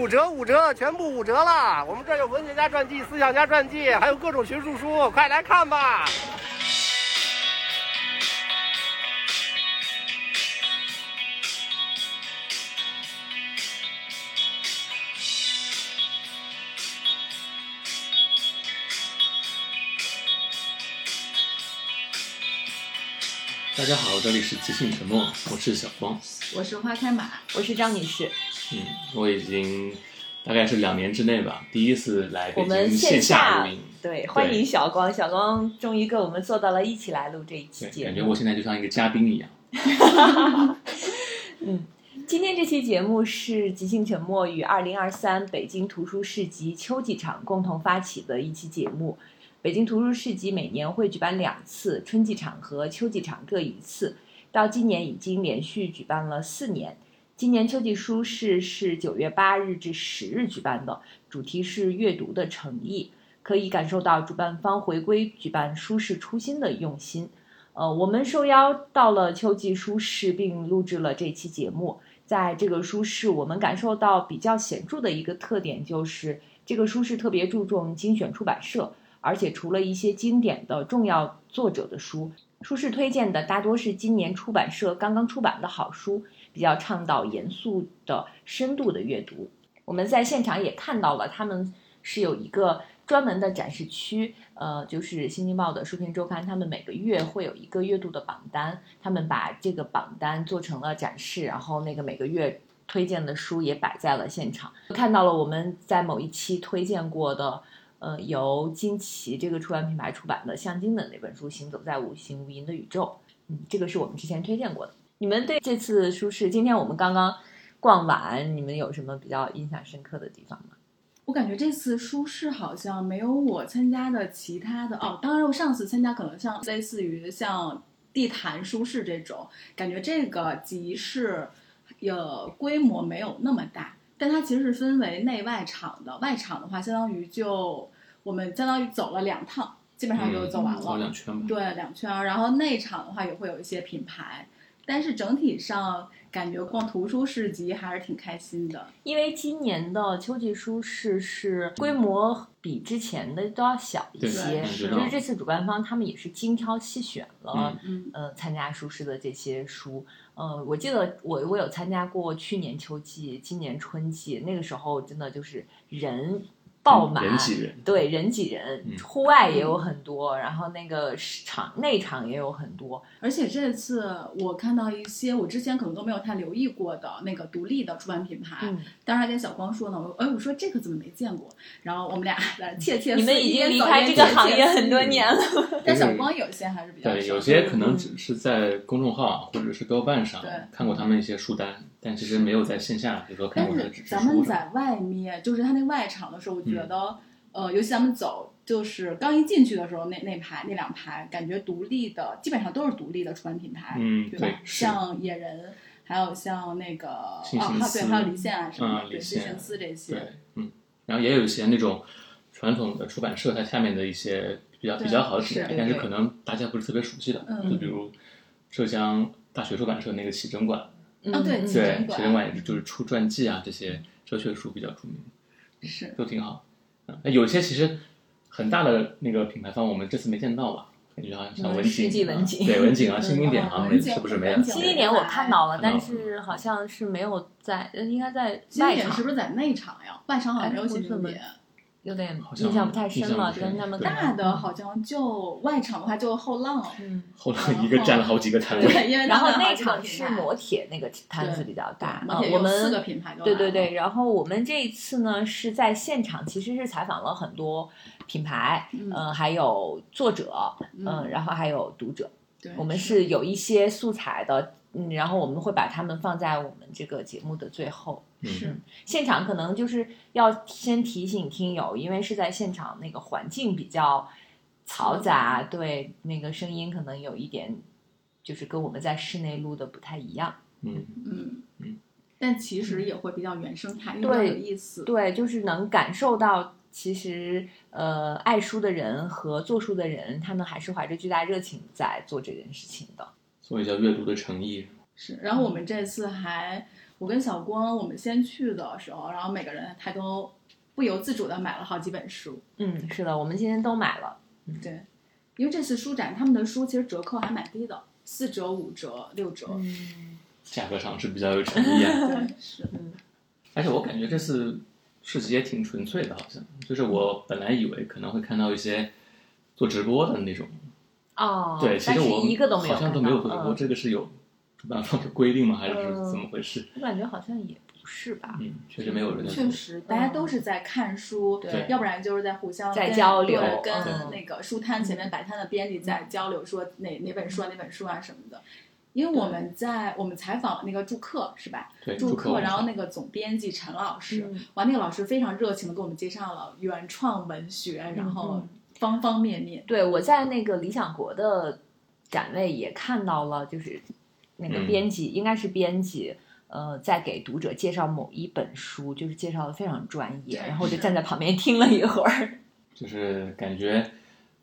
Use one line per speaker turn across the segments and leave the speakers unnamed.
五折五折，全部五折了！我们这有文学家传记、思想家传记，还有各种学术书，快来看吧！
大家好，这里是即兴沉默，我是小光。
我是花开马，
我是张女士。
嗯，我已经大概是两年之内吧，第一次来北
我们
京
线
下录音。
对，欢迎小光，小光终于跟我们做到了一起来录这一期，节目。
感觉我现在就像一个嘉宾一样。
嗯，今天这期节目是即兴沉默与二零二三北京图书市集秋季场共同发起的一期节目。北京图书市集每年会举办两次，春季场和秋季场各一次，到今年已经连续举办了四年。今年秋季书市是九月八日至十日举办的，主题是阅读的诚意，可以感受到主办方回归举办书市初心的用心。呃，我们受邀到了秋季书市，并录制了这期节目。在这个书市，我们感受到比较显著的一个特点就是，这个书市特别注重精选出版社，而且除了一些经典的重要作者的书，书市推荐的大多是今年出版社刚刚出版的好书，比较倡导严肃的、深度的阅读。我们在现场也看到了，他们是有一个专门的展示区，呃，就是《新京报》的书评周刊，他们每个月会有一个月度的榜单，他们把这个榜单做成了展示，然后那个每个月推荐的书也摆在了现场，看到了我们在某一期推荐过的。呃，由金奇这个出版品牌出版的向京的那本书《行走在无形无垠的宇宙》，嗯，这个是我们之前推荐过的。你们对这次舒适，今天我们刚刚逛完，你们有什么比较印象深刻的地方吗？
我感觉这次舒适好像没有我参加的其他的哦，当然我上次参加可能像类似于像地坛书市这种，感觉这个集市呃规模没有那么大，但它其实是分为内外场的，外场的话相当于就我们相当于走了两趟，基本上就走完了，
走两圈吧。
对，两圈儿。然后内场的话也会有一些品牌，但是整体上感觉逛图书市集还是挺开心的。
因为今年的秋季书市是规模比之前的都要小一些，
是
就是这次主办方他们也是精挑细选了，
嗯
呃，参加书市的这些书。呃，我记得我我有参加过去年秋季、今年春季，那个时候真的就是人爆满，
人挤人。
对，人挤人，
嗯。
户外也有很多，然后那个场内场也有很多，
而且这次我看到一些我之前可能都没有太留意过的那个独立的出版品牌，
嗯，
当时还跟小光说呢，我哎我说这个怎么没见过？然后我们俩在窃窃
你们已经离开这个行业很多年了，
但小光有些还是比较
对，有些可能只是在公众号或者是豆瓣上看过他们一些书单，但其实没有在线下，比如说看
但
过他的纸质
是咱们在外面，就是他那外场的时候，我觉
嗯
得，呃，尤其咱们走，就是刚一进去的时候，那那排那两排，感觉独立的，基本上都是独立的出版品牌，
嗯
对吧？
对
像野人，还有像那个啊，对，还有离线啊什么
嗯离线
新神司这些，
对，嗯，然后也有一些那种传统的出版社，它下面的一些比较比较好的品牌但是可能大家不是特别熟悉的，
嗯
就比如浙江大学出版社那个启真馆，
嗯
啊对
嗯
对
启真，馆
启真馆也是就是出传记啊这些哲学书比较著名，
是
都挺好。嗯，那有些其实很大的那个品牌方，我们这次没见到吧？感觉好像文景、
世纪
啊
文景
对文景啊、
嗯
新经典好像没是不是没有
新经典我看到了，但是好像是没有在，呃应该在
经
外场，
典是不是在内场呀？外场好像没有新经典，
有点印象不太深了，跟他们
大的好像就外场的话就后浪，
嗯，
后浪一个占了好几个摊位，
对，因为
然后内
他们好几个
场是磨铁那个摊子比较大，啊，我
们四个
们
品牌都
对对
来了
对，然后我们这一次呢是在现场，其实是采访了很多品牌，
嗯
嗯，还有作者，
嗯
嗯，然后还有读者，
对，
我们是有一些素材的，嗯，然后我们会把他们放在我们这个节目的最后。
是
嗯，
现场可能就是要先提醒听友，因为是在现场，那个环境比较嘈杂，对，那个声音可能有一点，就是跟我们在室内录的不太一样。
嗯，
嗯
嗯，
但其实也会比较原生态，因为比较
对
有意思。
对，就是能感受到，其实呃，爱书的人和做书的人，他们还是怀着巨大热情在做这件事情的。
所以叫阅读的诚意。
是，然后我们这次还我跟小光我们先去的时候，然后每个人他都不由自主的买了好几本书。
嗯，是的，我们今天都买了。
对，因为这次书展他们的书其实折扣还蛮低的，四折、五折、六折。
嗯，
价格上是比较有诚意啊。
对，是。
而且我感觉这次市集也挺纯粹的，好像就是我本来以为可能会看到一些做直播的那种，
哦，
对，其
但是
实我
一个都没有
好像都没有做直播，
看到嗯
这个是有主办方的规定吗？还是
嗯
怎么回事？
我感觉好像也不是吧。
嗯，确实没有人
确实，大家都是在看书，
对
要不然就是在互相
在交流
跟
嗯
那个书摊前面摆摊的编辑在交流，说哪哪本书啊，哪本书啊什么的。因为我们在我们采访了那个住客是吧？
对
祝克，
祝克文化
然后那个总编辑陈老师，
嗯
哇，那个老师非常热情的给我们介绍了原创文学，然后方方面面。
对，我在那个理想国的展位也看到了，就是那个
嗯
编辑，应该是编辑，呃，在给读者介绍某一本书，就是介绍的非常专业，然后我就站在旁边听了一会儿。
就是感觉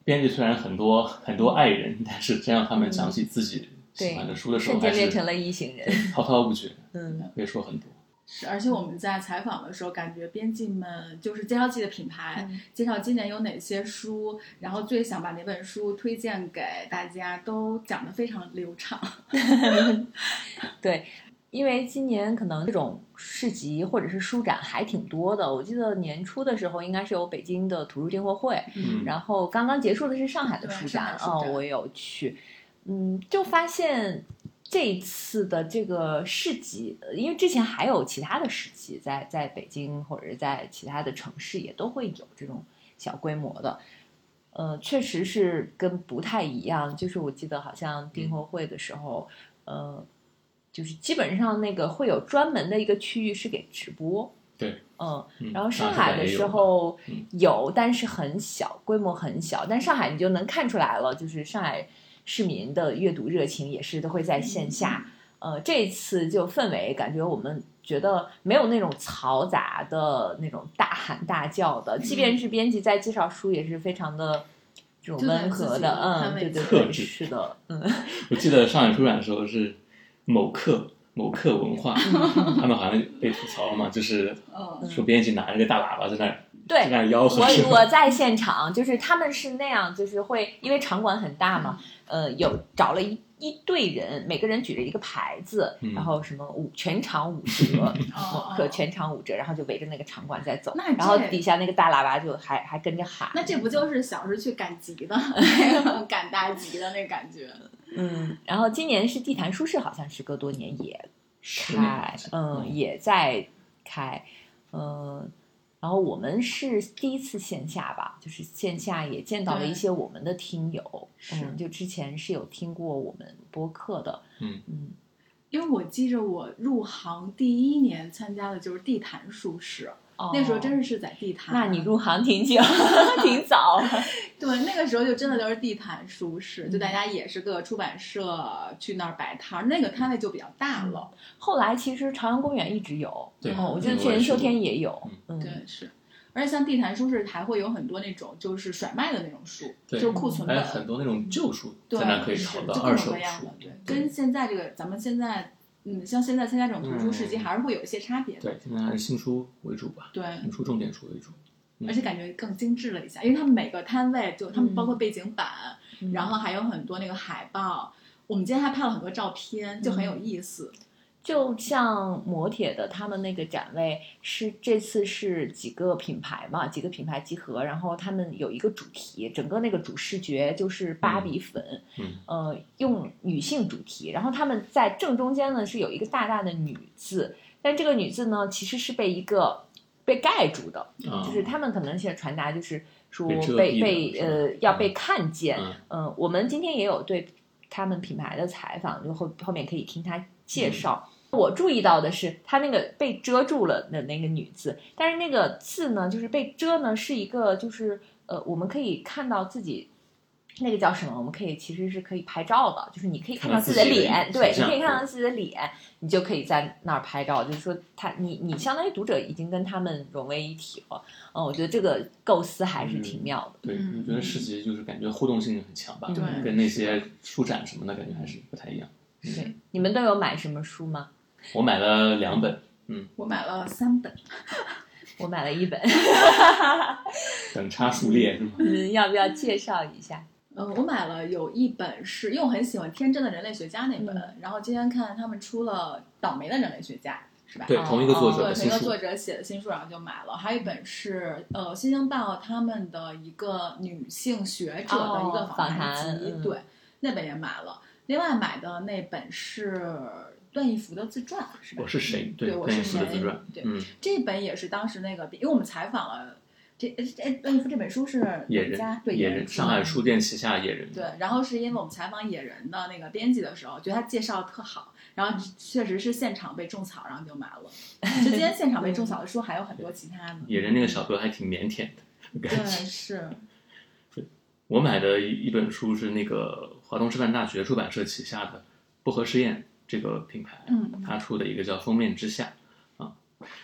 编辑虽然很多很多爱人，但是真让他们讲起自己喜欢的书的时候，
瞬间变成了一行人。
滔滔不绝，
嗯
可以说很多。
是，而且我们在采访的时候，感觉编辑们就是介绍自己的品牌，
嗯
介绍今年有哪些书，然后最想把哪本书推荐给大家，都讲得非常流畅。
对，因为今年可能这种市集或者是书展还挺多的。我记得年初的时候应该是有北京的图书订货会，
嗯
然后刚刚结束的是上海的书展啊、
展
我也有去，嗯，就发现这一次的这个市集，呃因为之前还有其他的市集在在北京或者是在其他的城市也都会有这种小规模的。呃，确实是跟不太一样。就是我记得好像订货会的时候，呃，就是基本上那个会有专门的一个区域是给直播，
对，
嗯，
嗯
然后上
上海
海的时候
嗯
有，但是很小，规模很小。但上海你就能看出来了，就是上海市民的阅读热情也是都会在线下。呃，这次就氛围感觉我们觉得没有那种嘈杂的那种大喊大叫的，即便是编辑在介绍书，也是非常的这种温和的。嗯，对对对，是的，嗯，
我记得上海书展的时候是某课某课文化，他们好像被吐槽了嘛，就是
嗯，
说编辑拿着个大喇叭在那儿
对我我在现场，就是他们是那样，就是会因为场馆很大嘛，呃，有找了一一队人，每个人举着一个牌子，
嗯
然后什么五全场五 折，
哦
可全场五折，然后就围着那个场馆在走然后底下那个大喇叭就还还跟着喊，
那这不就是小时候去赶集的 赶大集的那感觉？
嗯，然后今年是地坛书市，好像时隔多年也开，嗯，也在开，嗯。然后我们是第一次线下吧，就是线下也见到了一些我们的听友，
是
嗯，就之前是有听过我们播客的，
嗯。
嗯，
因为我记着我入行第一年参加的就是地坛书市，那时候真
是，
是是在地摊。
那你入行挺久，挺早，
对那个时候就真的都是地摊书市，就
嗯
大家也是各个出版社去那儿摆摊儿，那个摊位就比较大了。
后来其实朝阳公园一直有，
对
哦，我记得去年秋天也有，嗯，
对，是。而且像地坛书市还会有很多那种就是甩卖的那种书，
对
就是库存
还有，很多那种旧书
对，
在那可以
是
淘到
就各
二手书
种各样的，，对，跟现在这个咱们现在，嗯，像现在参加这种图书市集
嗯
还是会有一些差别的，
对，现在还是新书为主吧，
对，
新书重点书为主。嗯
而且感觉更精致了一下，因为他们每个摊位就他们
嗯
包括背景板，
嗯
然后还有很多那个海报，我们今天还拍了很多照片，就很有意思。
就像磨铁的他们那个展位是这次是几个品牌嘛，几个品牌集合，然后他们有一个主题，整个那个主视觉就是芭比粉，
嗯
呃，用女性主题，然后他们在正中间呢是有一个大大的女字，但这个女字呢其实是被一个被盖住的，
嗯
就是他们可能现在传达就是说
被
被被呃要被看见，
嗯。
嗯，我们今天也有对他们品牌的采访，就后后面可以听他介绍。我注意到的是，他那个被遮住了的那个女字，但是那个字呢，就是被遮呢，是一个就是呃，我们可以看到自己那个叫什么？我们可以其实是可以拍照的，就是你可以看到自己的脸，对，你可以看到自己的脸，你就可以在那儿拍照。就是说他，你你相当于读者已经跟他们融为一体了。嗯，我觉得这个构思还是挺妙的。
对，
嗯
我觉得市集就是感觉互动性很强吧，
对
跟那些书展什么的感觉还是不太一样。
对，你们都有买什么书吗？
我买了两本，嗯
我买了三本，
我买了一本，
等差数列是吗？
嗯，要不要介绍一下？
嗯，我买了有一本是，因为我很喜欢《天真的人类学家》那本，然后今天看他们出了《倒霉的人类学家》，是吧？
对，
哦
同一个作者
对，
的新书
同一个作，者写的新书，然后就买了。还有一本是呃《新京报》他们的一个女性学者的一个
哦访
谈
谈
集，
嗯
对，那本也买了。另外买的那本是段义孚的自传，是吧？
我是谁？
对，我是谁
的自传，
对，
嗯，
这本也是当时那个，因为我们采访了这哎段义孚这本书是
野
人家？对，
野人，上海书店旗下野人，
对，然后是因为我们采访野人的那个编辑的时候，觉得他介绍特好，然后确实是现场被种草，然后就买了。就今天现场被种草的书还有很多其他的。
野人那个小哥还挺腼腆的，
对。是，
我买的一一本书是那个华东师范大学出版社旗下的薄荷实验这个品牌，
嗯。
他出的一个叫《封面之下》啊，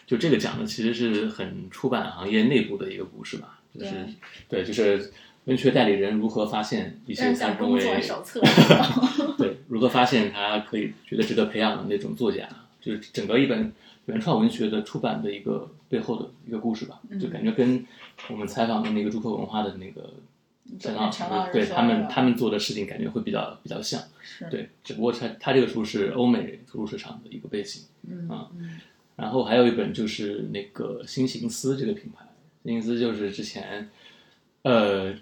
就这个讲的其实是很出版行业内部的一个故事吧，就是对，就是文学代理人如何发现一些他认为。对如何发现他可以觉得值得培养的那种作家，就是整个一本原创文学的出版的一个背后的一个故事吧，
嗯。
就感觉跟我们采访的那个朱克文化的那个陈老对他们他们做的事情感觉会比较比较像，对，只不过他他这个书是欧美图书市场的一个背景，
嗯
然后还有一本就是那个新行思这个品牌，新行思就是之前呃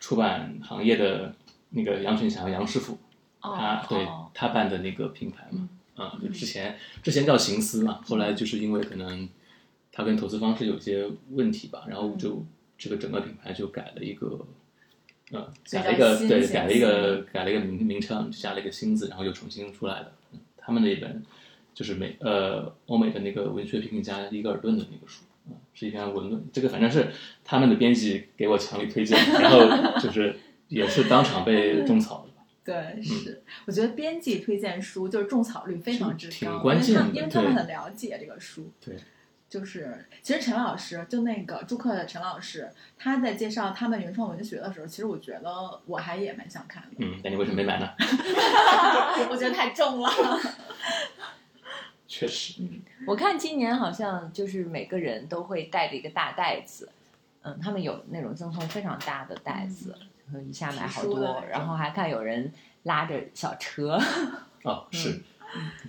出版行业的那个杨群祥杨师傅，他对
哦
他办的那个品牌嘛，啊，就之前之前叫行思嘛，后来就是因为可能他跟投资方式有些问题吧，然后就这个整个品牌就改了一个。呃，改了一个对，改了一个改了一个名名称，加了一个新字，然后又重新出来的。嗯他们的一本就是美呃欧美的那个文学批评家伊格尔顿的那个书，啊、是一篇文论。这个反正是他们的编辑给我强力推荐，然后就是也是当场被种草的吧。
对，是，我觉得编辑推荐书就是种草率非常之高挺，
关键的
因为他因为他们
对
很了解这个书。
对，
就是其实陈老师就那个朱克的陈老师，他在介绍他们原创文学的时候，其实我觉得我还也蛮想看的。
嗯，那你为什么没买呢？
我觉得太重了。
确实，嗯
我看今年好像就是每个人都会带着一个大袋子，嗯，他们有那种赠送非常大的袋子，嗯，一下买好多然后还看有人拉着小车，
哦，是。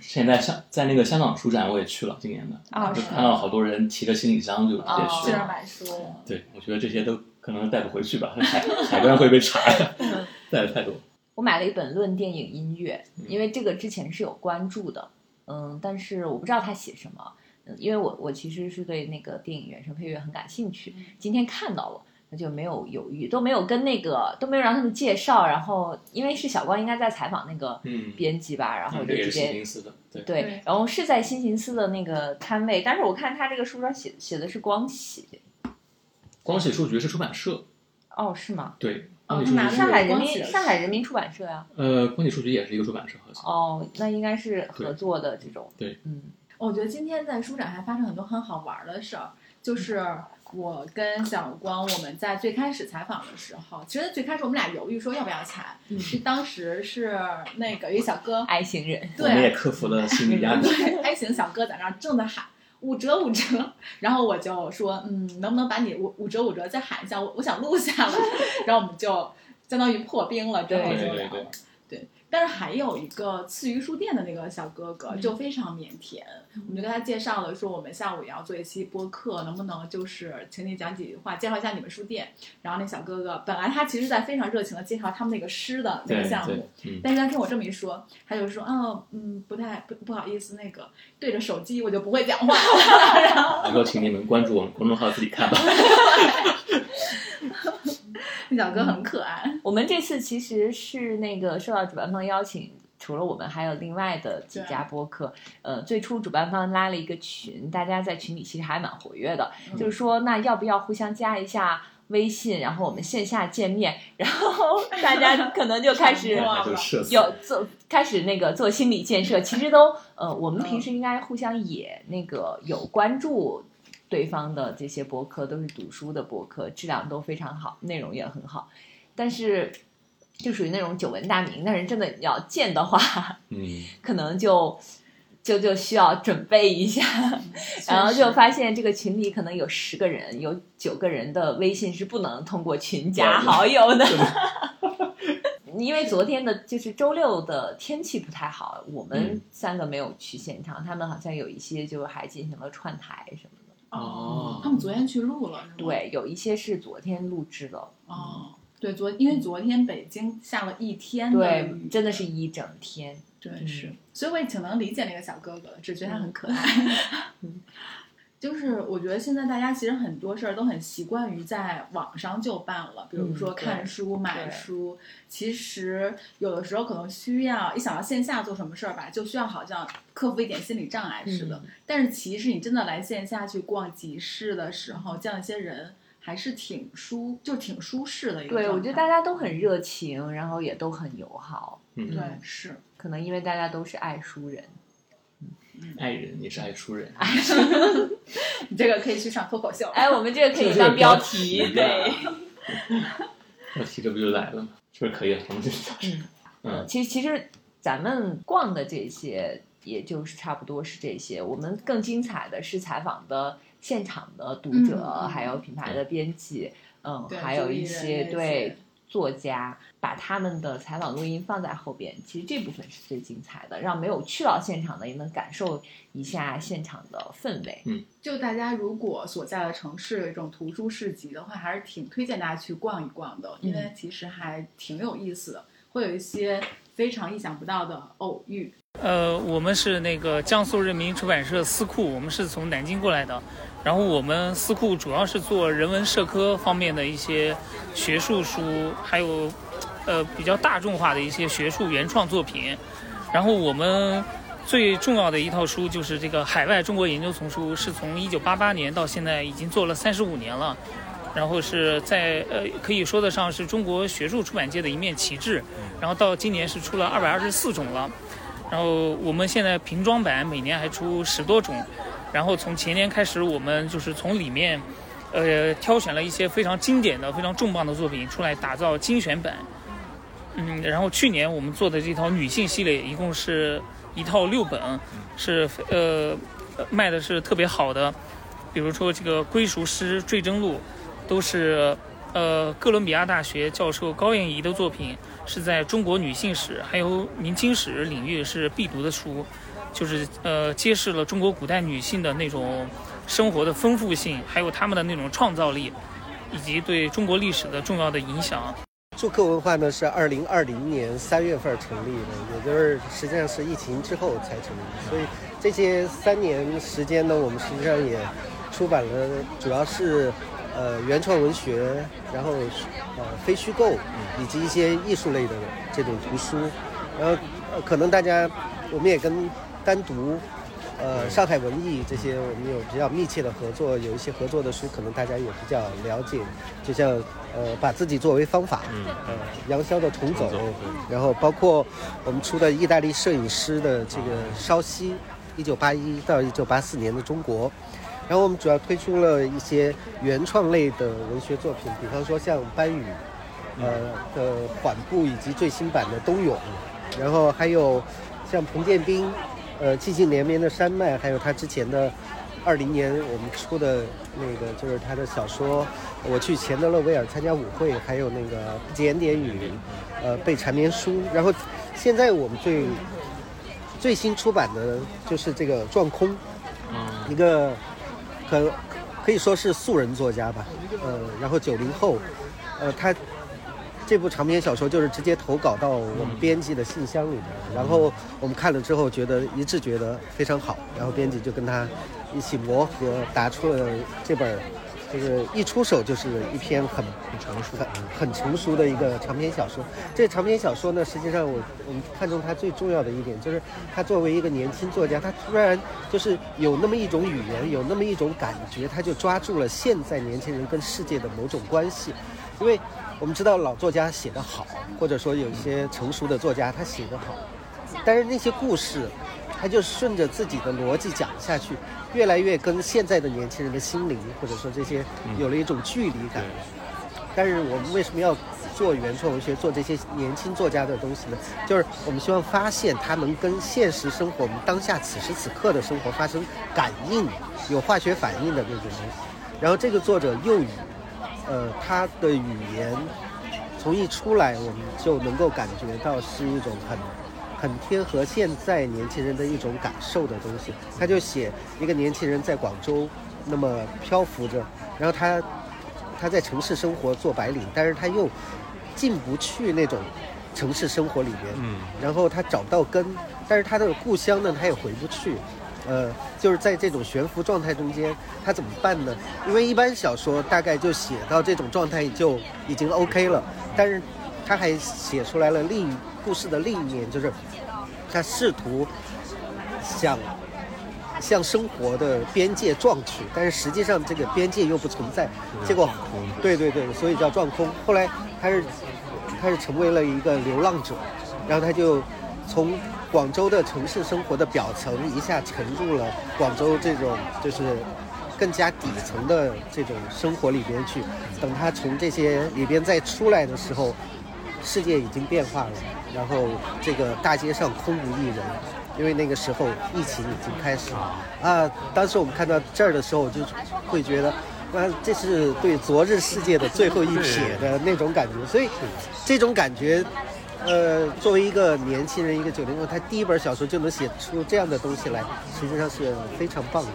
现在香在那个香港书展我也去了，今年的，
哦
就看到好多人提着行李箱就直接
哦
去了。
去那儿买书，
对，我觉得这些都可能带不回去吧，海海关会被查呀，带的太多。
我买了一本《论电影音乐》，
嗯
因为这个之前是有关注的，嗯，但是我不知道他写什么，嗯，因为我我其实是对那个电影原声配乐很感兴趣，今天看到了。那就没有犹豫，都没有跟那个都没有让他们介绍，然后因为是小光应该在采访那个
嗯，
编辑吧，然后就
这也是新
直接
公司的，对，
对
对，
然后是在新行思的那个摊位，但是我看他这个书上写写的是光喜，
光喜书局是出版社，
哦，是吗？
对，
上海人民上海人民出版社呀、
呃，光喜书局也是一个出版社，合作。
哦，那应该是合作的这种，
对，
嗯，
我觉得今天在书展还发生很多很好玩的事儿，就是我跟小光我们在最开始采访的时候，其实最开始我们俩犹豫说要不要采，
嗯
是当时是那个有一小哥
，，I 型人，
我们也克服了心理压力。
对，I 型小哥在那儿正在喊。五折五折，然后我就说，嗯，能不能把你五五折五折再喊一下？我我想录下来，然后我们就相当于破冰了，之后
对
就聊
对对
了。对，但是还有一个次鱼书店的那个小哥哥就非常腼腆，我们就跟他介绍了说我们下午也要做一期播客，能不能就是请你讲几句话，介绍一下你们书店。然后那小哥哥本来他其实在非常热情的介绍他们那个诗的那个项目，，
嗯，
但是他听我这么一说，他就说，哦，嗯，不太不不好意思，那个对着手机我就不会讲话。然后
以后请你们关注我们公众号自己看吧。
那小哥很可爱，
我们这次其实是那个受到主办方邀请，除了我们，还有另外的几家播客。呃，最初主办方拉了一个群，大家在群里其实还蛮活跃的，
嗯
就是说那要不要互相加一下微信，然后我们线下见面，然后 大家可能就开始。有做开始那个做心理建设，其实都呃，我们平时应该互相也那个有关注对方的这些博客，都是读书的博客，质量都非常好，内容也很好，但是就属于那种久闻大名，但是真的要见的话，
嗯，
可能就就就需要准备一下，然后就发现这个群里可能有十个人，有九个人的微信是不能通过群加好友的。因为昨天的就是周六的天气不太好，我们
嗯
三个没有去现场，他们好像有一些就还进行了串台什么的。
哦。
他们昨天去录了？
对，有一些是昨天录制的，
哦，对，昨因为昨天北京下了一天的
对
雨，
真的是一整天。
对，
嗯。
是，所以我也挺能理解那个小哥哥的，只觉得他很可爱。
嗯
就是我觉得现在大家其实很多事儿都很习惯于在网上就办了，比如说看书、买书。其实有的时候可能需要一想到线下做什么事儿吧，就需要好像克服一点心理障碍似的。
嗯
但是其实你真的来线下去逛集市的时候，见了一些人，还是挺舒，就挺舒适的一个
对，
状态
我觉得大家都很热情，然后也都很友好。
嗯，
对是。
可能因为大家都是爱书人。
爱人也是爱书人，
你这个可以去上脱口秀。
哎，我们这个可以
这个
当标
标
题，对。
标题这不就来了吗？是不是可以了？我们就
嗯
嗯
其实其实咱们逛的这些，也就是差不多是这些。我们更精彩的是采访的现场的读者，还有品牌的编辑，嗯，
对
还有一些
那
对
些
作家，把他们的采访录音放在后边。其实这部分是最精彩的，让没有去到现场的也能感受一下现场的氛围。
嗯就大家如果所在的城市有一种图书市集的话，还是挺推荐大家去逛一逛的，因为其实还挺有意思的，会有一些非常意想不到的偶遇。
呃，我们是那个江苏人民出版社思库，我们是从南京过来的。然后我们思库主要是做人文社科方面的一些学术书，还有呃比较大众化的一些学术原创作品。然后我们最重要的一套书就是这个海外中国研究丛书，是从一九八八年到现在已经做了三十五年了。然后是在呃可以说得上是中国学术出版界的一面旗帜。然后到今年是出了二百二十四种了。然后我们现在瓶装版每年还出十多种，然后从前年开始，我们就是从里面，呃，挑选了一些非常经典的、非常重磅的作品出来打造精选版。嗯，然后去年我们做的这套女性系列，一共是一套六本，是呃卖的是特别好的，比如说这个《归属诗坠征录》，都是呃哥伦比亚大学教授高燕怡的作品。是在中国女性史还有明清史领域是必读的书，就是呃揭示了中国古代女性的那种生活的丰富性，还有她们的那种创造力，以及对中国历史的重要的影响。
祝客文化呢是二零二零年三月份成立的，也就是实际上是疫情之后才成立。所以这些三年时间呢，我们实际上也出版了，主要是呃原创文学，然后呃非虚构，以及一些艺术类的这种图书。然后呃可能大家我们也跟单独。呃，上海文艺这些我们有比较密切的合作，有一些合作的书，可能大家也比较了解。就像呃，把自己作为方法，呃，杨潇的重走，然后包括我们出的意大利摄影师的这个稍息，一九八一到一九八四年的中国。然后我们主要推出了一些原创类的文学作品，比方说像班宇，呃的缓步以及最新版的冬泳，然后还有像彭建斌。呃，寂静连绵的山脉，还有他之前的二零年我们出的那个，就是他的小说《我去钱德勒维尔参加舞会》，还有那个《简点语》，呃，背缠绵书。然后现在我们最最新出版的就是这个《撞空》，一个可可以说是素人作家吧，呃，然后九零后，呃，他。这部长篇小说就是直接投稿到我们编辑的信箱里面，然后我们看了之后觉得一致觉得非常好，然后编辑就跟他一起磨合，答出了这本，就是一出手就是一篇很很成熟、很很成熟的一个长篇小说。这长篇小说呢，实际上我我们看中它最重要的一点就是，他作为一个年轻作家，他突然就是有那么一种语言，有那么一种感觉，他就抓住了现在年轻人跟世界的某种关系，因为。我们知道老作家写得好，或者说有一些成熟的作家他写得好，但是那些故事，他就顺着自己的逻辑讲下去，越来越跟现在的年轻人的心灵，或者说这些有了一种距离感。但是我们为什么要做原创文学，做这些年轻作家的东西呢？就是我们希望发现他能跟现实生活、我们当下此时此刻的生活发生感应、有化学反应的那种东西。然后这个作者又语，呃，他的语言从一出来，我们就能够感觉到是一种很。很贴合现在年轻人的一种感受的东西，他就写一个年轻人在广州那么漂浮着，然后他他在城市生活做白领，但是他又进不去那种城市生活里面，嗯，然后他找不到根，但是他的故乡呢他也回不去，呃，就是在这种悬浮状态中间，他怎么办呢？因为一般小说大概就写到这种状态就已经 OK 了，但是他还写出来了另。故事的另一面就是，他试图想向生活的边界撞去，但是实际上这个边界又不存在。结果，对对对，所以叫撞空。后来他是他是成为了一个流浪者，然后他就从广州的城市生活的表层一下沉入了广州这种就是更加底层的这种生活里边去。等他从这些里边再出来的时候，世界已经变化了。然后这个大街上空无一人，因为那个时候疫情已经开始了啊。当时我们看到这儿的时候，就会觉得，那，这是对昨日世界的最后一瞥的那种感觉。所以，这种感觉，呃，作为一个年轻人，一个九零后，他第一本小说就能写出这样的东西来，实际上是非常棒的。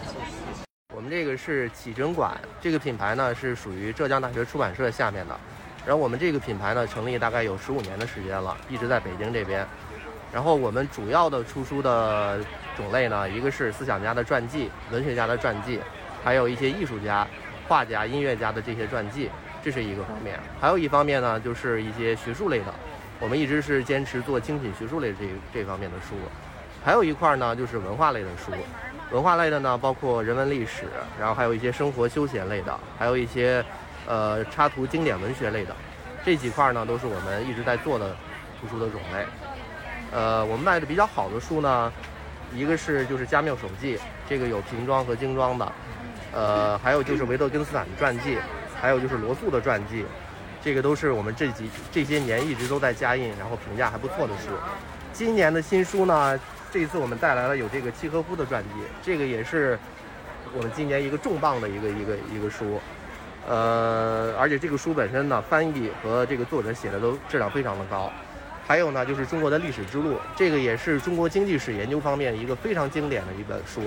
我们这个是启真馆，这个品牌呢是属于浙江大学出版社下面的。然后我们这个品牌呢，成立大概有十五年的时间了，一直在北京这边。然后我们主要的出书的种类呢，一个是思想家的传记、文学家的传记，还有一些艺术家、画家、音乐家的这些传记，这是一个方面。还有一方面呢，就是一些学术类的，我们一直是坚持做精品学术类这这方面的书。还有一块呢，就是文化类的书，文化类的呢，包括人文历史，然后还有一些生活休闲类的，还有一些。呃，插图经典文学类的这几块呢，都是我们一直在做的图书的种类。呃，我们卖的比较好的书呢，一个是就是加缪手记，这个有瓶装和精装的。呃，还有就是维特根斯坦的传记，还有就是罗素的传记，这个都是我们这几这些年一直都在加印，然后评价还不错的书。今年的新书呢，这一次我们带来了有这个契诃夫的传记，这个也是我们今年一个重磅的一个一个一个书。呃，而且这个书本身呢，翻译和这个作者写的都质量非常的高。还有呢，就是中国的历史之路，这个也是中国经济史研究方面一个非常经典的一本书。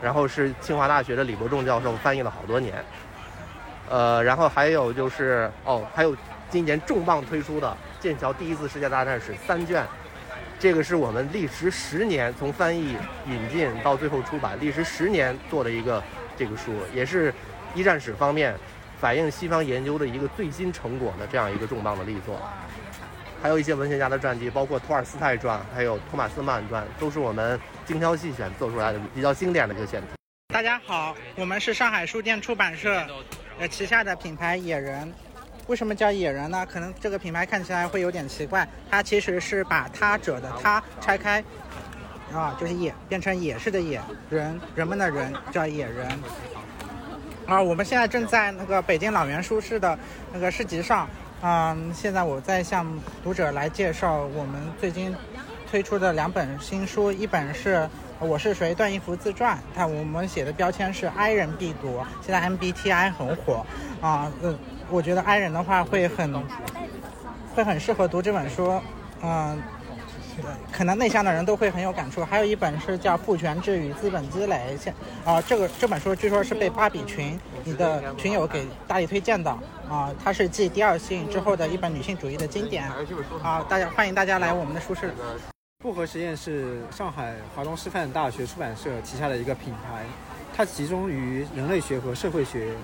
然后是清华大学的李伯仲教授翻译了好多年。呃，然后还有就是哦，还有今年重磅推出的《剑桥第一次世界大战史》三卷，这个是我们历时十年从翻译引进到最后出版，历时十年做的一个这个书，也是。一战史方面，反映西方研究的一个最新成果的这样一个重磅的力作，还有一些文学家的传记，包括托尔斯泰传，还有托马斯曼传，都是我们精挑细选做出来的比较经典的一个选题。
大家好，我们是上海书店出版社呃旗下的品牌野人。为什么叫野人呢？可能这个品牌看起来会有点奇怪，它其实是把他者的他拆开，啊，就是野变成野式的野人，人们的人叫野人。啊，我们现在正在那个北京老园书市的那个市集上，嗯，现在我在向读者来介绍我们最近推出的两本新书，一本是《我是谁》段义孚自传，它我们写的标签是 “I 人必读”，现在 MBTI 很火，啊，嗯，我觉得 I 人的话会很会很适合读这本书，嗯。可能内向的人都会很有感触。还有一本是叫《父权制与资本积累》，现啊，这个这本书据说是被芭比群你的群友给大力推荐的啊，它是继《第二性》之后的一本女性主义的经典啊，大家欢迎大家来我们的书室。
复合实验是上海华东师范大学出版社旗下的一个品牌，它集中于人类学和社会学，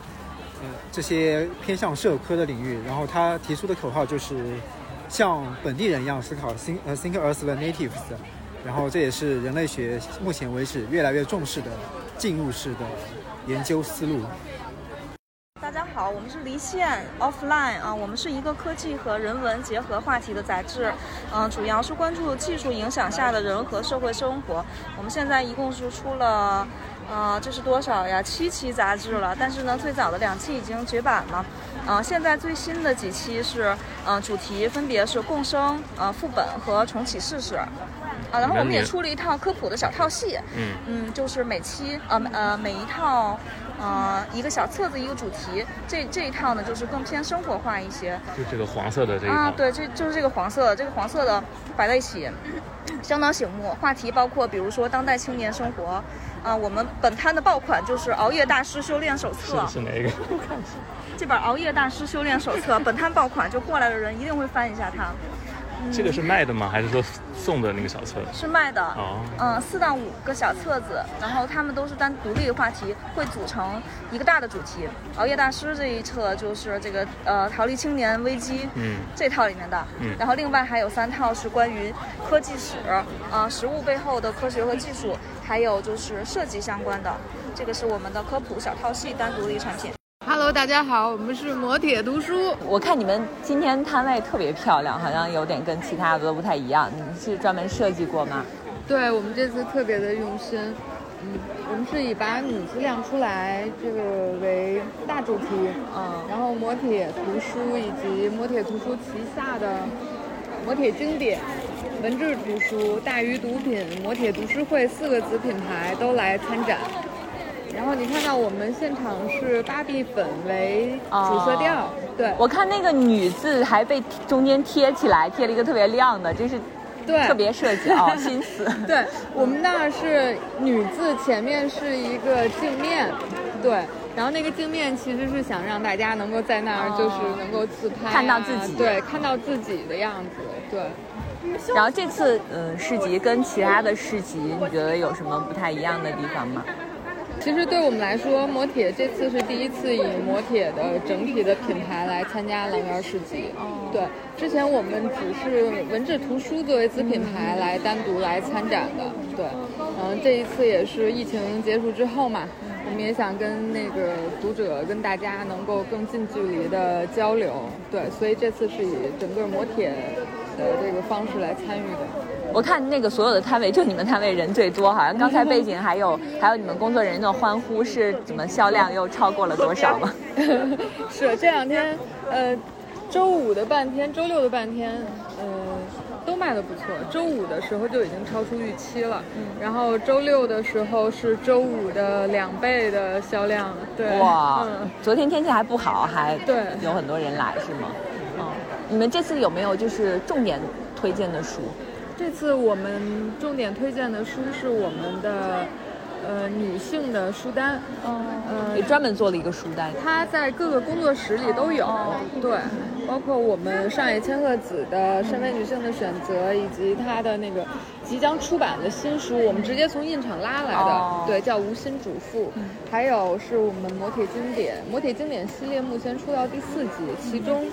呃，这些偏向社科的领域。然后它提出的口号就是。像本地人一样思考，think 呃 think as the natives，然后这也是人类学目前为止越来越重视的进入式的研究思路。
大家好，我们是离线 offline 啊，我们是一个科技和人文结合话题的杂志，嗯，主要是关注技术影响下的人和社会生活。我们现在一共是出了呃，这是多少呀？七期杂志了。但是呢，最早的两期已经绝版了。呃，现在最新的几期是，呃，主题分别是共生、呃副本和重启试试。啊，然后我们也出了一套科普的小套系。
嗯
嗯，就是每期呃呃每一套。呃，一个小册子，一个主题，这这一套呢，就是更偏生活化一些。
就这个黄色的这一套。
啊，对，这就是这个黄色的，这个黄色的摆在一起，相当醒目。话题包括，比如说当代青年生活。啊，我们本摊的爆款就是《熬夜大师修炼手册》。
是是哪个？
这本《熬夜大师修炼手册》本摊爆款，就过来的人一定会翻一下它。
这个是卖的吗？还是说送的那个小册子？
是卖的。
哦。
嗯，四到五个小册子，然后他们都是单独立的话题，会组成一个大的主题。熬夜大师这一册就是这个呃逃离青年危机，
嗯，
这套里面的。
嗯。
然后另外还有三套是关于科技史，啊，实物背后的科学和技术，还有就是设计相关的。这个是我们的科普小套系单独的一产品。
Hello，大家好，我们是磨铁读书。
我看你们今天摊位特别漂亮，好像有点跟其他的都不太一样。你是专门设计过吗？
对，我们这次特别的用心。嗯，我们是以把女字亮出来这个为大主题。
嗯，
然后磨铁图书以及磨铁图书旗下的磨铁经典、文治图书、大鱼读品、磨铁读书会四个子品牌都来参展。然后你看到我们现场是芭比粉为主色调，
哦、
对
我看那个女字还被中间贴起来，贴了一个特别亮的，这是
对
特别设计啊、哦，心思。
对我们那是女字前面是一个镜面，对，然后那个镜面其实是想让大家能够在那儿就是能够自拍、啊
哦，看到自己，
对，看到自己的样子，对。
然后这次嗯市集跟其他的市集，你觉得有什么不太一样的地方吗？
其实对我们来说，磨铁这次是第一次以磨铁的整体的品牌来参加狼园市集。
哦，
对，之前我们只是文治图书作为子品牌来单独来参展的。对，嗯，这一次也是疫情结束之后嘛，我们也想跟那个读者跟大家能够更近距离的交流。对，所以这次是以整个磨铁的这个方式来参与的。
我看那个所有的摊位，就你们摊位人最多，好像刚才背景还有还有你们工作人员的欢呼，是怎么销量又超过了多少吗？
是这两天，呃，周五的半天，周六的半天，呃，都卖的不错。周五的时候就已经超出预期了，
嗯，
然后周六的时候是周五的两倍的销量。对，
哇，
嗯，
昨天天气还不好，还
对
有很多人来是吗？嗯，你们这次有没有就是重点推荐的书？
这次我们重点推荐的书是我们的，呃，女性的书单，
嗯，
呃，
也专门做了一个书单，
它在各个工作室里都有，
哦、
对，包括我们上野千鹤子的《身为女性的选择》，以及她的那个即将出版的新书，我们直接从印厂拉来的，
哦、
对，叫《无心主妇》，
嗯、
还有是我们磨铁经典，磨铁经典系列目前出到第四集，其中。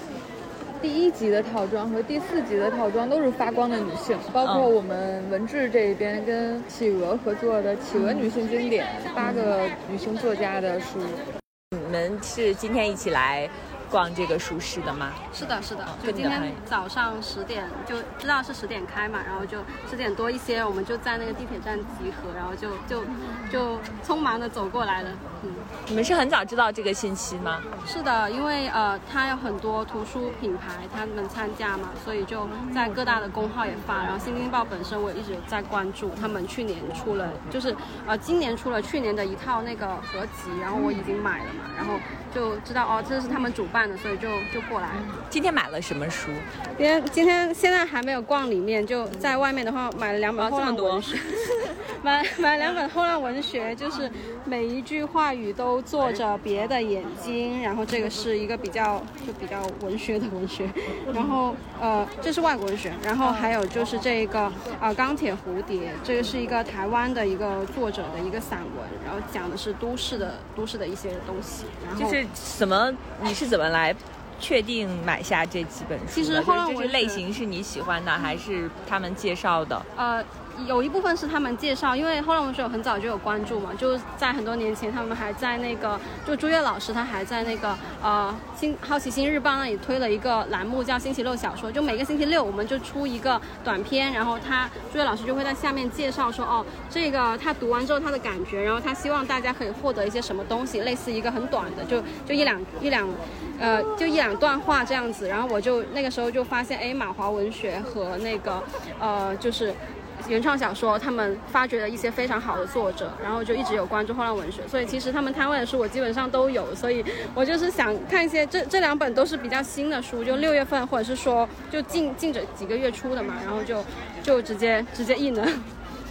第一集的套装和第四集的套装都是发光的女性，包括我们文治这边跟企鹅合作的《企鹅女性经典》，八个女性作家的书。
你们是今天一起来逛这个书市的吗？
是的，是的，就今天早上十点就知道是十点开嘛，然后就十点多一些，我们就在那个地铁站集合，然后就就就匆忙的走过来了。嗯，
你们是很早知道这个信息吗？
是的，因为呃，它有很多图书品牌他们参加嘛，所以就在各大的公号也发。然后《新京报》本身我也一直有在关注，他们去年出了，就是呃今年出了去年的一套那个合集，然后我已经买了嘛，然后就知道哦，这是他们主办的，所以就就过来。
今天买了什么书？
今天今天现在还没有逛里面，就在外面的话买了两本后浪文学，买买了两本后浪文学，就是每一句话语都做着别的眼睛，然后这个是一个比较就比较文学的文学，然后呃这是外国文学，然后还有就是这个啊钢铁蝴蝶，这个是一个台湾的一个作者的一个散文，然后讲的是都市的都市的一些东西，然后
就是怎么你是怎么来？确定买下这几本书，
其实后浪
就是类型是你喜欢的，还是他们介绍的？
呃，有一部分是他们介绍，因为后来文学很早就有关注嘛，就在很多年前，他们还在那个，就朱越老师他还在那个呃新好奇心日报那里推了一个栏目叫星期六小说，就每个星期六我们就出一个短片，然后他朱越老师就会在下面介绍说，哦，这个他读完之后他的感觉，然后他希望大家可以获得一些什么东西，类似一个很短的，就就一两一两。呃，就一两段话这样子，然后我就那个时候就发现，哎，马华文学和那个，呃，就是原创小说，他们发掘了一些非常好的作者，然后就一直有关注后浪文学，所以其实他们摊位的书我基本上都有，所以我就是想看一些，这这两本都是比较新的书，就六月份或者是说就近近这几个月出的嘛，然后就就直接直接印了。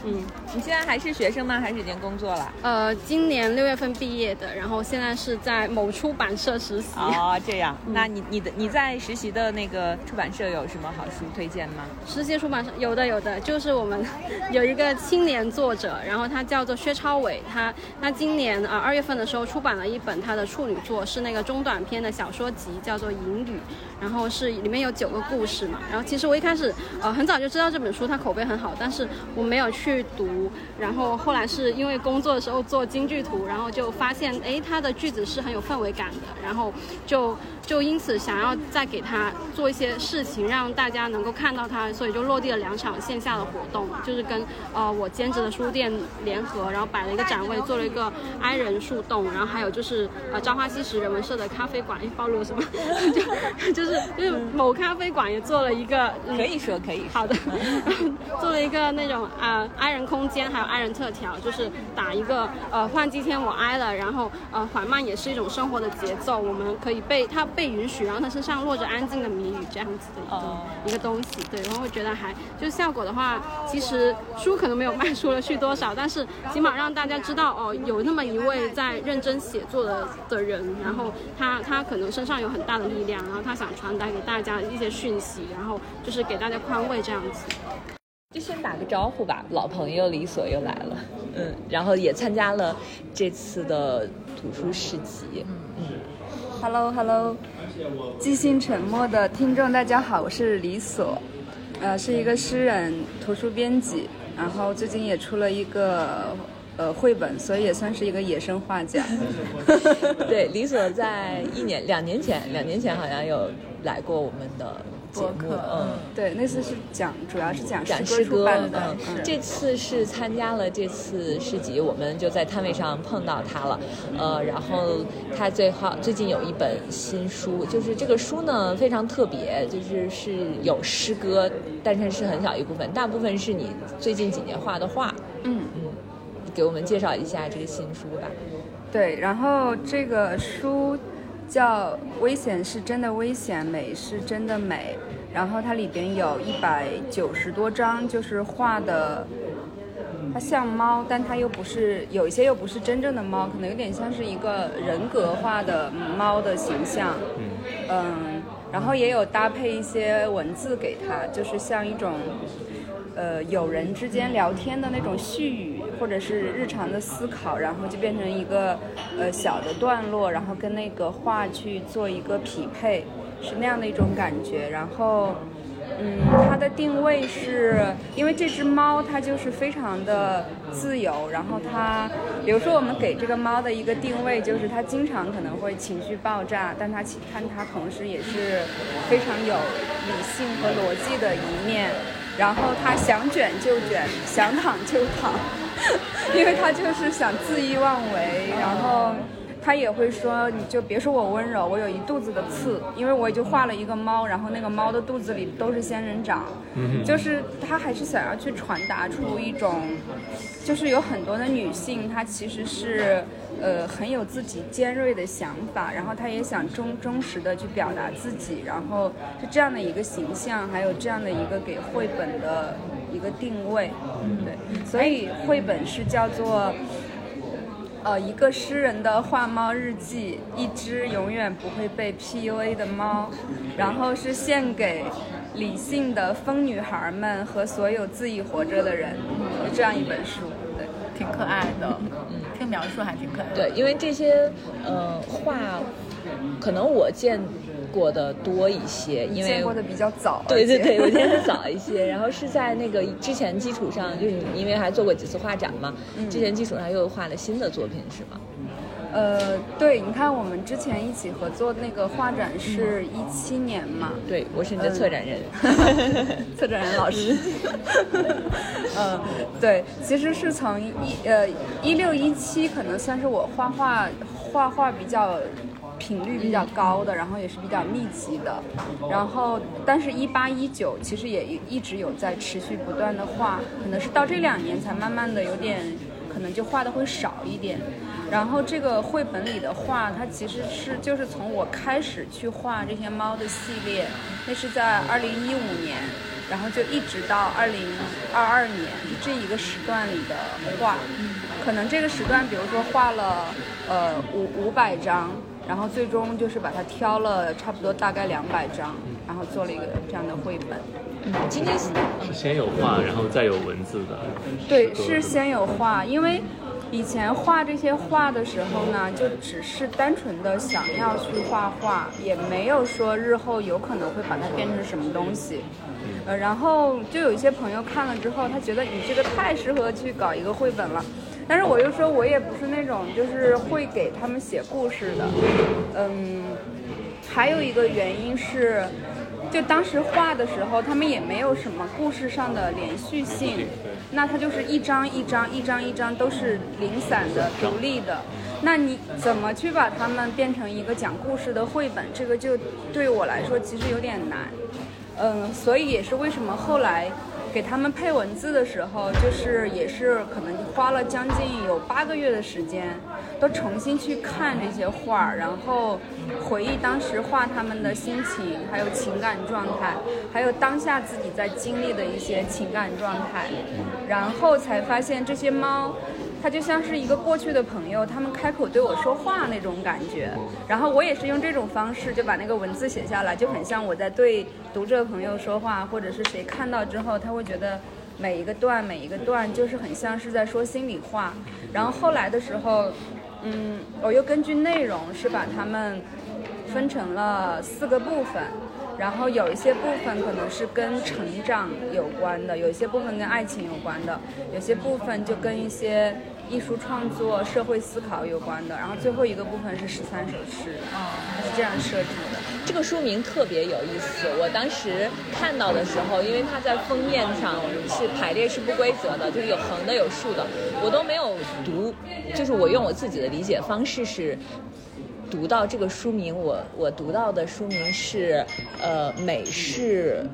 嗯，
你现在还是学生吗？还是已经工作了？
呃，今年六月份毕业的，然后现在是在某出版社实习。
哦，这样。那你你的你在实习的那个出版社有什么好书推荐吗？
实习出版社有的有的，就是我们有一个青年作者，然后他叫做薛超伟，他他今年啊二月份的时候出版了一本他的处女作，是那个中短篇的小说集，叫做《隐语》，然后是里面有九个故事嘛。然后其实我一开始呃很早就知道这本书它口碑很好，但是我没有去。去读，然后后来是因为工作的时候做京剧图，然后就发现，哎，他的句子是很有氛围感的，然后就就因此想要再给他做一些事情，让大家能够看到他，所以就落地了两场线下的活动，就是跟呃我兼职的书店联合，然后摆了一个展位，做了一个哀人树洞，然后还有就是呃朝花夕拾人文社的咖啡馆，暴露了什么？就就是就是某咖啡馆也做了一个，
可以说可以，
好的，做了一个那种啊。哀人空间还有 i 人特调，就是打一个呃换季天我挨了，然后呃缓慢也是一种生活的节奏，我们可以被它被允许，然后它身上落着安静的谜语这样子的一个一个东西，对，然后我觉得还就是效果的话，其实书可能没有卖出了去多少，但是起码让大家知道哦有那么一位在认真写作的的人，然后他他可能身上有很大的力量，然后他想传达给大家一些讯息，然后就是给大家宽慰这样子。
就先打个招呼吧，老朋友李所又来了，嗯，然后也参加了这次的图书市集，
嗯，Hello Hello，即兴沉默的听众大家好，我是李所，呃，是一个诗人、图书编辑，然后最近也出了一个呃绘本，所以也算是一个野生画家。
对，李所在一年、两年前，两年前好像有来过我们的。节目，嗯，
对，那次是讲，主要是讲
讲
诗歌
的。这次是参加了这次市集，我们就在摊位上碰到他了，呃，然后他最好最近有一本新书，就是这个书呢非常特别，就是是有诗歌，但是是很小一部分，大部分是你最近几年画的画。
嗯
嗯，给我们介绍一下这个新书吧。
对，然后这个书。叫危险是真的危险，美是真的美。然后它里边有一百九十多张，就是画的，它像猫，但它又不是，有一些又不是真正的猫，可能有点像是一个人格化的猫的形象。嗯，然后也有搭配一些文字给它，就是像一种。呃，友人之间聊天的那种絮语，或者是日常的思考，然后就变成一个呃小的段落，然后跟那个画去做一个匹配，是那样的一种感觉。然后，嗯，它的定位是因为这只猫它就是非常的自由，然后它，比如说我们给这个猫的一个定位就是它经常可能会情绪爆炸，但它其看它同时也是非常有理性和逻辑的一面。然后他想卷就卷，想躺就躺，因为他就是想恣意妄为。然后他也会说：“你就别说我温柔，我有一肚子的刺，因为我就画了一个猫，然后那个猫的肚子里都是仙人掌。”就是他还是想要去传达出一种，就是有很多的女性，她其实是。呃，很有自己尖锐的想法，然后她也想忠忠实的去表达自己，然后是这样的一个形象，还有这样的一个给绘本的一个定位，对，所以绘本是叫做，呃，一个诗人的画猫日记，一只永远不会被 PUA 的猫，然后是献给理性的疯女孩们和所有自己活着的人，这样一本书，对，
挺可爱的。描述还挺可爱的。
对，因为这些呃画，可能我见过的多一些，因为
见过的比较早。
对对对，我见的 早一些。然后是在那个之前基础上，就是你因为还做过几次画展嘛，之前基础上又画了新的作品，是吗？
呃，对，你看我们之前一起合作那个画展是一七年嘛？
对，我是你的策展人，
策展人老师。嗯，对，其实是从一呃一六一七可能算是我画画画画比较频率比较高的，然后也是比较密集的。然后，但是一八一九其实也一直有在持续不断的画，可能是到这两年才慢慢的有点，可能就画的会少一点。然后这个绘本里的画，它其实是就是从我开始去画这些猫的系列，那是在二零一五年，然后就一直到二零二二年这一个时段里的画，可能这个时段，比如说画了呃五五百张，然后最终就是把它挑了差不多大概两百张，然后做了一个这样的绘本。
嗯，今天
是先有画，然后再有文字的。
对，是先有画，因为。以前画这些画的时候呢，就只是单纯的想要去画画，也没有说日后有可能会把它变成什么东西。呃，然后就有一些朋友看了之后，他觉得你这个太适合去搞一个绘本了。但是我又说，我也不是那种就是会给他们写故事的。嗯，还有一个原因是。就当时画的时候，他们也没有什么故事上的连续性，那它就是一张一张、一张一张都是零散的、独立的。那你怎么去把它们变成一个讲故事的绘本？这个就对我来说其实有点难。嗯，所以也是为什么后来。给他们配文字的时候，就是也是可能花了将近有八个月的时间，都重新去看这些画，然后回忆当时画他们的心情，还有情感状态，还有当下自己在经历的一些情感状态，然后才发现这些猫。它就像是一个过去的朋友，他们开口对我说话那种感觉。然后我也是用这种方式就把那个文字写下来，就很像我在对读者朋友说话，或者是谁看到之后，他会觉得每一个段每一个段就是很像是在说心里话。然后后来的时候，嗯，我又根据内容是把它们分成了四个部分。然后有一些部分可能是跟成长有关的，有一些部分跟爱情有关的，有些部分就跟一些艺术创作、社会思考有关的。然后最后一个部分是十三首诗，啊，是这样设计的。
这个书名特别有意思，我当时看到的时候，因为它在封面上是排列是不规则的，就是有横的有竖的，我都没有读，就是我用我自己的理解方式是。读到这个书名，我我读到的书名是，呃，美是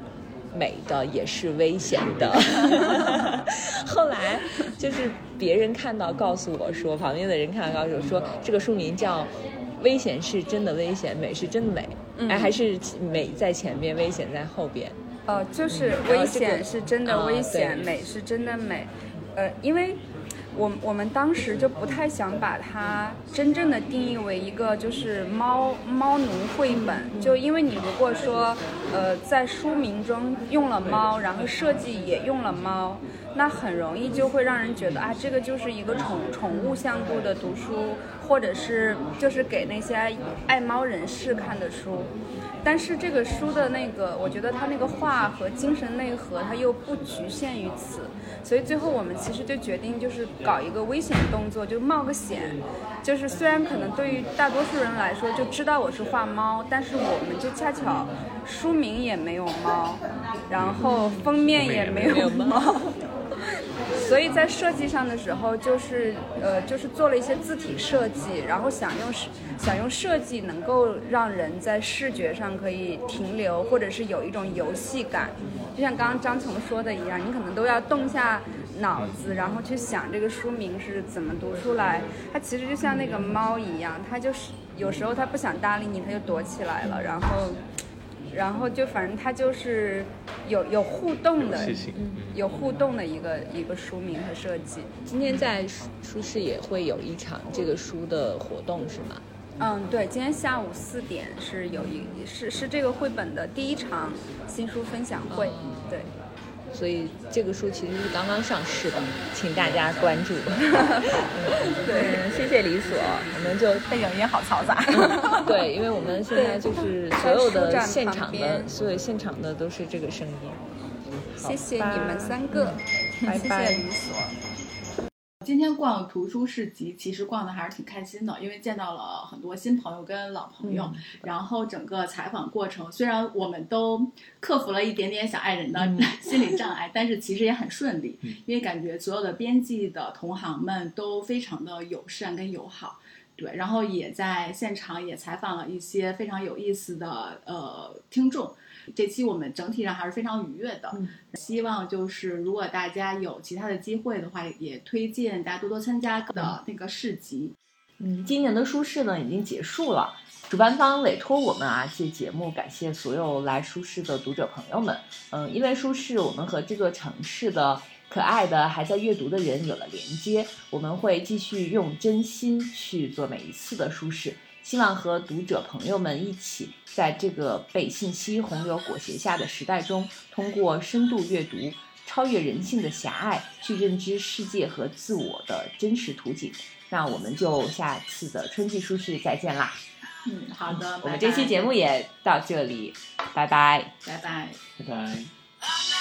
美的，也是危险的。后来就是别人看到告诉我说，旁边的人看到告诉我说，这个书名叫“危险是真的危险，美是真的美”，哎，还是美在前面，危险在后边。
哦，就是危险是真的危险，美是真的美。呃，因为。我我们当时就不太想把它真正的定义为一个就是猫猫奴绘本，就因为你如果说，呃，在书名中用了猫，然后设计也用了猫，那很容易就会让人觉得啊，这个就是一个宠宠物向度的读书，或者是就是给那些爱猫人士看的书。但是这个书的那个，我觉得它那个画和精神内核，它又不局限于此，所以最后我们其实就决定就是搞一个危险动作，就冒个险，就是虽然可能对于大多数人来说就知道我是画猫，但是我们就恰巧书名也没有猫，然后封面也没有猫。所以在设计上的时候，就是呃，就是做了一些字体设计，然后想用想用设计能够让人在视觉上可以停留，或者是有一种游戏感。就像刚刚张琼说的一样，你可能都要动下脑子，然后去想这个书名是怎么读出来。它其实就像那个猫一样，它就是有时候它不想搭理你，它就躲起来了，然后。然后就反正它就是有有互动的，有互动的一个一个书名和设计。
今天在书市也会有一场这个书的活动是吗？
嗯，对，今天下午四点是有一是是这个绘本的第一场新书分享会，对。
所以这个书其实是刚刚上市的，请大家关注。
对，谢谢李所，
我们就
背景音好嘈杂。
对，因为我们现在就是所有的现场的，所有现场的都是这个声音。
谢谢你们三个，
拜拜。
谢谢李所。
今天逛图书市集，其实逛的还是挺开心的，因为见到了很多新朋友跟老朋友。
嗯、
然后整个采访过程，虽然我们都克服了一点点小爱人的 心理障碍，但是其实也很顺利，因为感觉所有的编辑的同行们都非常的友善跟友好。对，然后也在现场也采访了一些非常有意思的呃听众。这期我们整体上还是非常愉悦的，
嗯、
希望就是如果大家有其他的机会的话，也推荐大家多多参加的那个市集。
嗯，今年的书市呢已经结束了，主办方委托我们啊借节目感谢所有来书市的读者朋友们。嗯，因为书市，我们和这座城市的可爱的还在阅读的人有了连接，我们会继续用真心去做每一次的书市。希望和读者朋友们一起，在这个被信息洪流裹挟下的时代中，通过深度阅读，超越人性的狭隘，去认知世界和自我的真实图景。那我们就下次的春季书市再见啦！
嗯，好的，
我们这期节目也到这里，拜拜，
拜拜，
拜拜。